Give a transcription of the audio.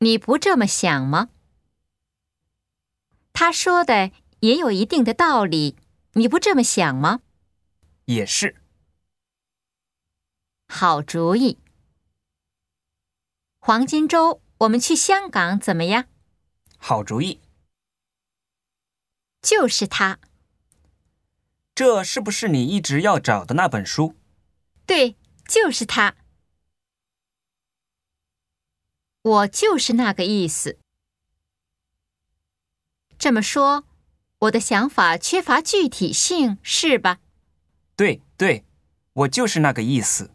你不这么想吗？他说的也有一定的道理，你不这么想吗？也是。好主意。黄金周，我们去香港怎么样？好主意。就是他。这是不是你一直要找的那本书？对，就是他。我就是那个意思。这么说，我的想法缺乏具体性，是吧？对对，我就是那个意思。